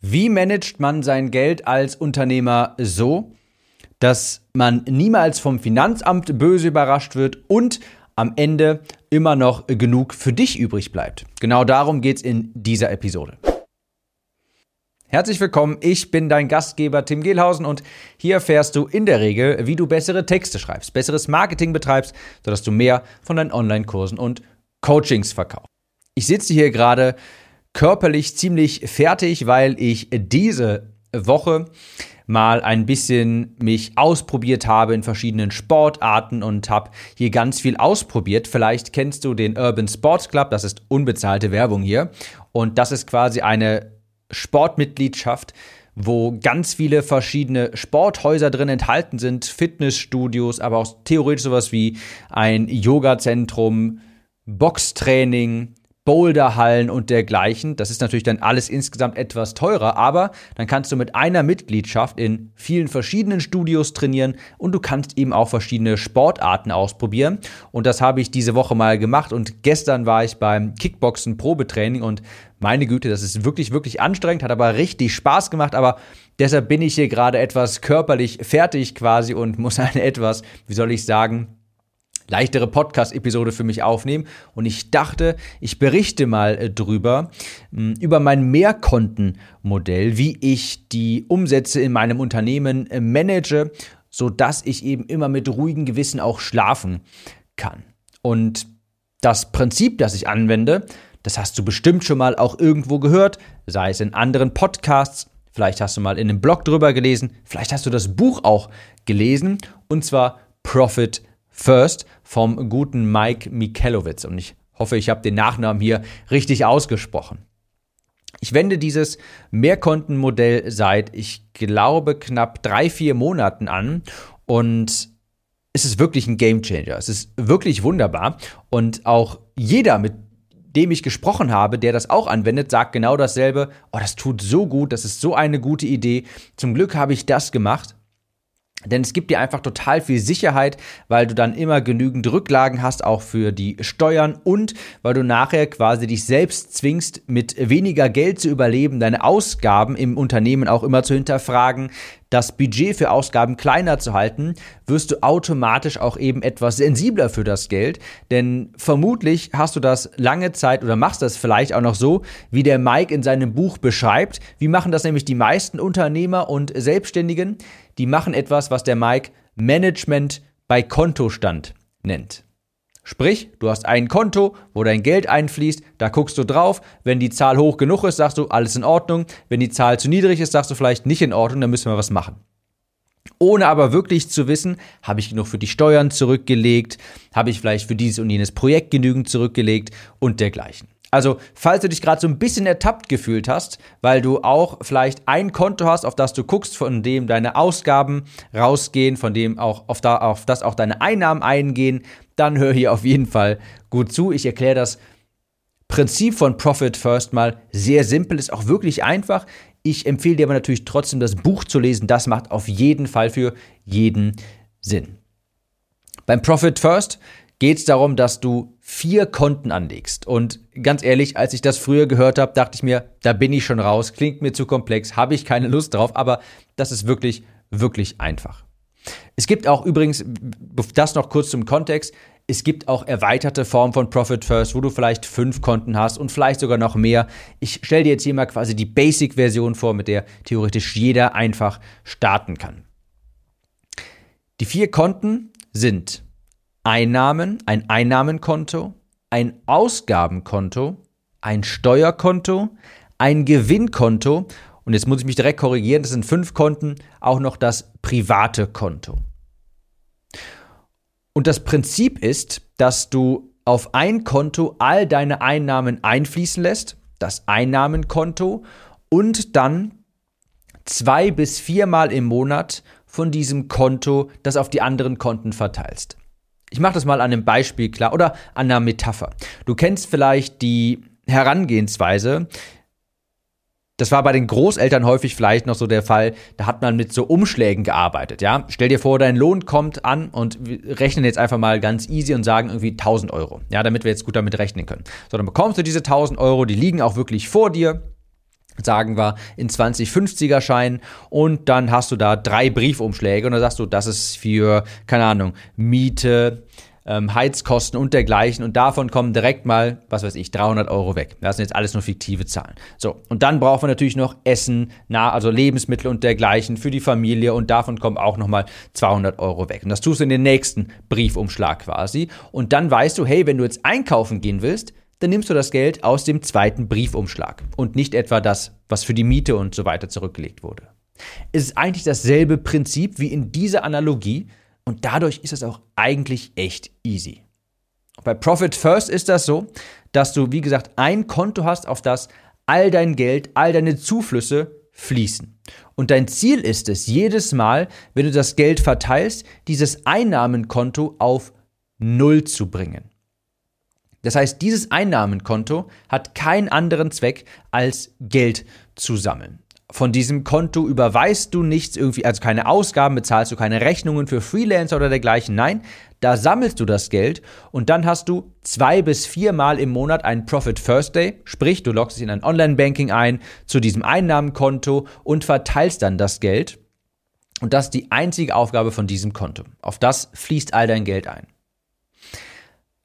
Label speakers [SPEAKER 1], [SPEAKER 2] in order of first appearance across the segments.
[SPEAKER 1] Wie managt man sein Geld als Unternehmer so, dass man niemals vom Finanzamt böse überrascht wird und am Ende immer noch genug für dich übrig bleibt? Genau darum geht es in dieser Episode. Herzlich willkommen, ich bin dein Gastgeber Tim Gehlhausen und hier erfährst du in der Regel, wie du bessere Texte schreibst, besseres Marketing betreibst, sodass du mehr von deinen Online-Kursen und Coachings verkaufst. Ich sitze hier gerade körperlich ziemlich fertig, weil ich diese Woche mal ein bisschen mich ausprobiert habe in verschiedenen Sportarten und habe hier ganz viel ausprobiert. Vielleicht kennst du den Urban Sports Club, das ist unbezahlte Werbung hier. Und das ist quasi eine Sportmitgliedschaft, wo ganz viele verschiedene Sporthäuser drin enthalten sind, Fitnessstudios, aber auch theoretisch sowas wie ein Yoga-Zentrum, Boxtraining, Boulderhallen und dergleichen. Das ist natürlich dann alles insgesamt etwas teurer, aber dann kannst du mit einer Mitgliedschaft in vielen verschiedenen Studios trainieren und du kannst eben auch verschiedene Sportarten ausprobieren. Und das habe ich diese Woche mal gemacht und gestern war ich beim Kickboxen Probetraining und meine Güte, das ist wirklich, wirklich anstrengend, hat aber richtig Spaß gemacht, aber deshalb bin ich hier gerade etwas körperlich fertig quasi und muss eine etwas, wie soll ich sagen, leichtere Podcast-Episode für mich aufnehmen. Und ich dachte, ich berichte mal äh, drüber, hm, über mein Mehrkontenmodell, wie ich die Umsätze in meinem Unternehmen äh, manage, sodass ich eben immer mit ruhigem Gewissen auch schlafen kann. Und das Prinzip, das ich anwende, das hast du bestimmt schon mal auch irgendwo gehört, sei es in anderen Podcasts, vielleicht hast du mal in einem Blog drüber gelesen, vielleicht hast du das Buch auch gelesen, und zwar Profit First vom guten Mike Mikelowitz. Und ich hoffe, ich habe den Nachnamen hier richtig ausgesprochen. Ich wende dieses Mehrkontenmodell seit, ich glaube, knapp drei, vier Monaten an und es ist wirklich ein Gamechanger. Es ist wirklich wunderbar und auch jeder, mit dem ich gesprochen habe, der das auch anwendet, sagt genau dasselbe. Oh, das tut so gut, das ist so eine gute Idee. Zum Glück habe ich das gemacht. Denn es gibt dir einfach total viel Sicherheit, weil du dann immer genügend Rücklagen hast, auch für die Steuern und weil du nachher quasi dich selbst zwingst, mit weniger Geld zu überleben, deine Ausgaben im Unternehmen auch immer zu hinterfragen, das Budget für Ausgaben kleiner zu halten, wirst du automatisch auch eben etwas sensibler für das Geld. Denn vermutlich hast du das lange Zeit oder machst das vielleicht auch noch so, wie der Mike in seinem Buch beschreibt. Wie machen das nämlich die meisten Unternehmer und Selbstständigen? Die machen etwas, was der Mike Management bei Kontostand nennt. Sprich, du hast ein Konto, wo dein Geld einfließt, da guckst du drauf. Wenn die Zahl hoch genug ist, sagst du, alles in Ordnung. Wenn die Zahl zu niedrig ist, sagst du vielleicht nicht in Ordnung, dann müssen wir was machen. Ohne aber wirklich zu wissen, habe ich genug für die Steuern zurückgelegt, habe ich vielleicht für dieses und jenes Projekt genügend zurückgelegt und dergleichen. Also, falls du dich gerade so ein bisschen ertappt gefühlt hast, weil du auch vielleicht ein Konto hast, auf das du guckst, von dem deine Ausgaben rausgehen, von dem auch auf, da, auf das auch deine Einnahmen eingehen, dann hör hier auf jeden Fall gut zu. Ich erkläre das Prinzip von Profit First mal sehr simpel, ist auch wirklich einfach. Ich empfehle dir aber natürlich trotzdem das Buch zu lesen. Das macht auf jeden Fall für jeden Sinn. Beim Profit First geht es darum, dass du vier Konten anlegst. Und ganz ehrlich, als ich das früher gehört habe, dachte ich mir, da bin ich schon raus, klingt mir zu komplex, habe ich keine Lust drauf, aber das ist wirklich, wirklich einfach. Es gibt auch übrigens, das noch kurz zum Kontext, es gibt auch erweiterte Formen von Profit First, wo du vielleicht fünf Konten hast und vielleicht sogar noch mehr. Ich stelle dir jetzt hier mal quasi die Basic-Version vor, mit der theoretisch jeder einfach starten kann. Die vier Konten sind Einnahmen, ein Einnahmenkonto, ein Ausgabenkonto, ein Steuerkonto, ein Gewinnkonto und jetzt muss ich mich direkt korrigieren, das sind fünf Konten, auch noch das private Konto. Und das Prinzip ist, dass du auf ein Konto all deine Einnahmen einfließen lässt, das Einnahmenkonto, und dann zwei bis viermal im Monat von diesem Konto das auf die anderen Konten verteilst. Ich mache das mal an einem Beispiel klar oder an einer Metapher. Du kennst vielleicht die Herangehensweise, das war bei den Großeltern häufig vielleicht noch so der Fall, da hat man mit so Umschlägen gearbeitet, ja. Stell dir vor, dein Lohn kommt an und wir rechnen jetzt einfach mal ganz easy und sagen irgendwie 1000 Euro, ja, damit wir jetzt gut damit rechnen können. So, dann bekommst du diese 1000 Euro, die liegen auch wirklich vor dir. sagen wir, in 2050er Scheinen und dann hast du da drei Briefumschläge und dann sagst du, das ist für, keine Ahnung, Miete, ähm, Heizkosten und dergleichen und davon kommen direkt mal, was weiß ich, 300 Euro weg. Das sind jetzt alles nur fiktive Zahlen. So, und dann braucht man natürlich noch Essen, na, also Lebensmittel und dergleichen für die Familie und davon kommen auch nochmal 200 Euro weg. Und das tust du in den nächsten Briefumschlag quasi und dann weißt du, hey, wenn du jetzt einkaufen gehen willst, dann nimmst du das Geld aus dem zweiten Briefumschlag und nicht etwa das, was für die Miete und so weiter zurückgelegt wurde. Es ist eigentlich dasselbe Prinzip wie in dieser Analogie und dadurch ist es auch eigentlich echt easy. Bei Profit First ist das so, dass du, wie gesagt, ein Konto hast, auf das all dein Geld, all deine Zuflüsse fließen. Und dein Ziel ist es, jedes Mal, wenn du das Geld verteilst, dieses Einnahmenkonto auf Null zu bringen. Das heißt, dieses Einnahmenkonto hat keinen anderen Zweck, als Geld zu sammeln. Von diesem Konto überweist du nichts irgendwie, also keine Ausgaben, bezahlst du keine Rechnungen für Freelancer oder dergleichen. Nein, da sammelst du das Geld und dann hast du zwei bis viermal im Monat einen Profit First Day, sprich, du loggst dich in ein Online-Banking ein zu diesem Einnahmenkonto und verteilst dann das Geld. Und das ist die einzige Aufgabe von diesem Konto. Auf das fließt all dein Geld ein.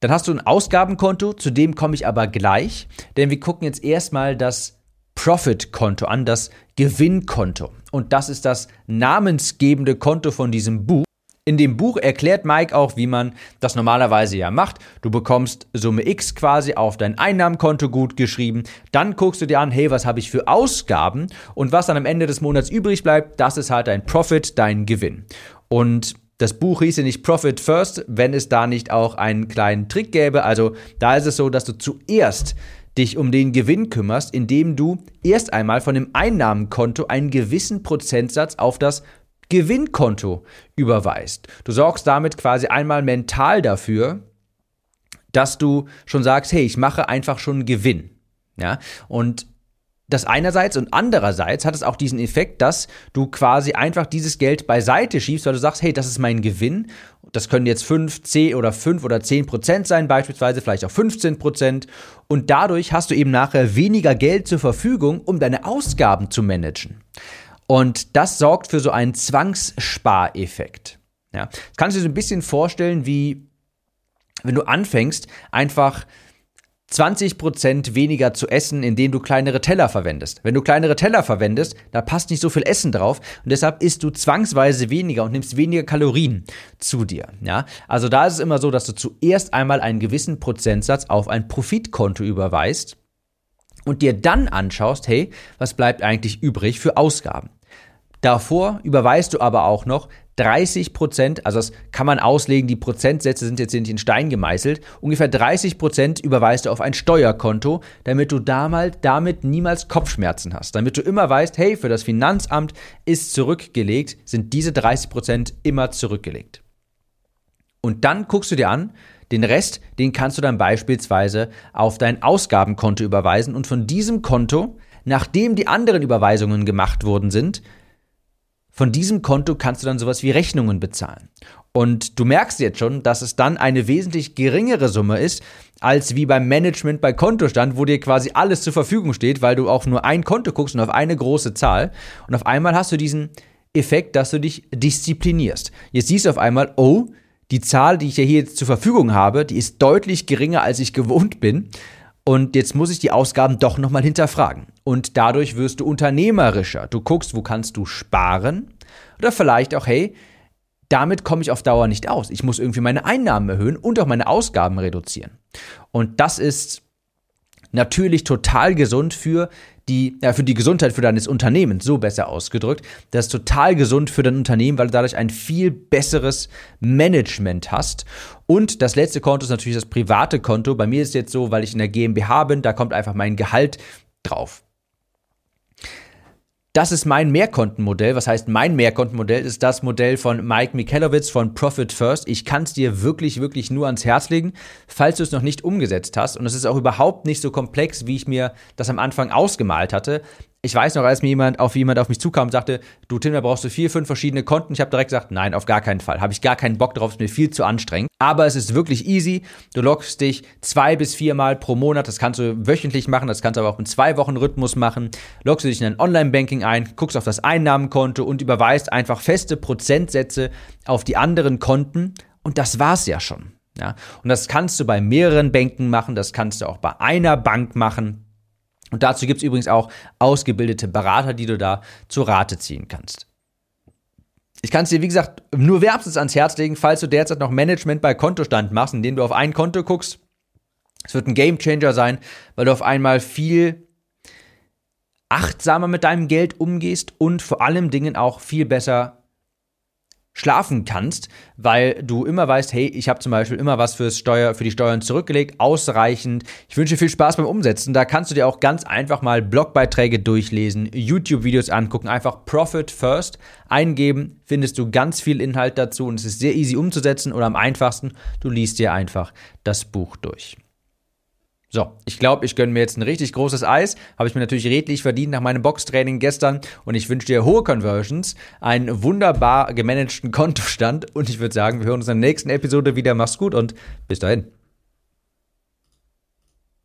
[SPEAKER 1] Dann hast du ein Ausgabenkonto, zu dem komme ich aber gleich, denn wir gucken jetzt erstmal das Profit-Konto an, das Gewinnkonto. Und das ist das namensgebende Konto von diesem Buch. In dem Buch erklärt Mike auch, wie man das normalerweise ja macht. Du bekommst Summe X quasi auf dein Einnahmenkonto gut geschrieben. Dann guckst du dir an, hey, was habe ich für Ausgaben? Und was dann am Ende des Monats übrig bleibt, das ist halt dein Profit, dein Gewinn. Und das Buch hieße nicht Profit First, wenn es da nicht auch einen kleinen Trick gäbe. Also da ist es so, dass du zuerst dich um den Gewinn kümmerst, indem du erst einmal von dem Einnahmenkonto einen gewissen Prozentsatz auf das Gewinnkonto überweist. Du sorgst damit quasi einmal mental dafür, dass du schon sagst, hey, ich mache einfach schon Gewinn. Ja, und das einerseits und andererseits hat es auch diesen Effekt, dass du quasi einfach dieses Geld beiseite schiebst, weil du sagst, hey, das ist mein Gewinn. Das können jetzt 5, 10 oder 5 oder 10 Prozent sein, beispielsweise vielleicht auch 15 Prozent. Und dadurch hast du eben nachher weniger Geld zur Verfügung, um deine Ausgaben zu managen. Und das sorgt für so einen Zwangsspareffekt. Ja. Kannst du dir so ein bisschen vorstellen, wie wenn du anfängst, einfach 20% weniger zu essen, indem du kleinere Teller verwendest. Wenn du kleinere Teller verwendest, da passt nicht so viel Essen drauf und deshalb isst du zwangsweise weniger und nimmst weniger Kalorien zu dir. Ja? Also da ist es immer so, dass du zuerst einmal einen gewissen Prozentsatz auf ein Profitkonto überweist und dir dann anschaust, hey, was bleibt eigentlich übrig für Ausgaben? Davor überweist du aber auch noch 30 Prozent, also das kann man auslegen, die Prozentsätze sind jetzt nicht in Stein gemeißelt, ungefähr 30 Prozent überweist du auf ein Steuerkonto, damit du damals, damit niemals Kopfschmerzen hast, damit du immer weißt, hey, für das Finanzamt ist zurückgelegt, sind diese 30 Prozent immer zurückgelegt. Und dann guckst du dir an, den Rest, den kannst du dann beispielsweise auf dein Ausgabenkonto überweisen. Und von diesem Konto, nachdem die anderen Überweisungen gemacht worden sind, von diesem Konto kannst du dann sowas wie Rechnungen bezahlen. Und du merkst jetzt schon, dass es dann eine wesentlich geringere Summe ist, als wie beim Management bei Kontostand, wo dir quasi alles zur Verfügung steht, weil du auf nur ein Konto guckst und auf eine große Zahl. Und auf einmal hast du diesen Effekt, dass du dich disziplinierst. Jetzt siehst du auf einmal, oh, die Zahl, die ich ja hier jetzt zur Verfügung habe, die ist deutlich geringer, als ich gewohnt bin. Und jetzt muss ich die Ausgaben doch nochmal hinterfragen. Und dadurch wirst du unternehmerischer. Du guckst, wo kannst du sparen? Oder vielleicht auch, hey, damit komme ich auf Dauer nicht aus. Ich muss irgendwie meine Einnahmen erhöhen und auch meine Ausgaben reduzieren. Und das ist natürlich total gesund für die, ja, für die Gesundheit für deines Unternehmens, so besser ausgedrückt. Das ist total gesund für dein Unternehmen, weil du dadurch ein viel besseres Management hast. Und das letzte Konto ist natürlich das private Konto. Bei mir ist es jetzt so, weil ich in der GmbH bin, da kommt einfach mein Gehalt drauf. Das ist mein Mehrkontenmodell. Was heißt mein Mehrkontenmodell? Ist das Modell von Mike Michalowitz von Profit First. Ich kann es dir wirklich, wirklich nur ans Herz legen, falls du es noch nicht umgesetzt hast. Und es ist auch überhaupt nicht so komplex, wie ich mir das am Anfang ausgemalt hatte. Ich weiß noch, als mir jemand auf jemand auf mich zukam und sagte, du Tim, da brauchst du vier, fünf verschiedene Konten. Ich habe direkt gesagt, nein, auf gar keinen Fall. Habe ich gar keinen Bock drauf, ist mir viel zu anstrengend. Aber es ist wirklich easy. Du loggst dich zwei bis viermal pro Monat. Das kannst du wöchentlich machen, das kannst du aber auch im zwei Wochen Rhythmus machen. Loggst du dich in ein Online-Banking ein, guckst auf das Einnahmenkonto und überweist einfach feste Prozentsätze auf die anderen Konten. Und das war's ja schon. Ja, und das kannst du bei mehreren Banken machen, das kannst du auch bei einer Bank machen. Und dazu gibt es übrigens auch ausgebildete Berater, die du da zur Rate ziehen kannst. Ich kann es dir, wie gesagt, nur wärmstens ans Herz legen, falls du derzeit noch Management bei Kontostand machst, indem du auf ein Konto guckst. Es wird ein Gamechanger sein, weil du auf einmal viel achtsamer mit deinem Geld umgehst und vor allem Dingen auch viel besser schlafen kannst, weil du immer weißt, hey, ich habe zum Beispiel immer was fürs Steuer, für die Steuern zurückgelegt, ausreichend. Ich wünsche dir viel Spaß beim Umsetzen. Da kannst du dir auch ganz einfach mal Blogbeiträge durchlesen, YouTube-Videos angucken, einfach Profit First eingeben, findest du ganz viel Inhalt dazu und es ist sehr easy umzusetzen oder am einfachsten, du liest dir einfach das Buch durch. So, ich glaube, ich gönne mir jetzt ein richtig großes Eis. Habe ich mir natürlich redlich verdient nach meinem Boxtraining gestern. Und ich wünsche dir hohe Conversions, einen wunderbar gemanagten Kontostand. Und ich würde sagen, wir hören uns in der nächsten Episode wieder. Mach's gut und bis dahin.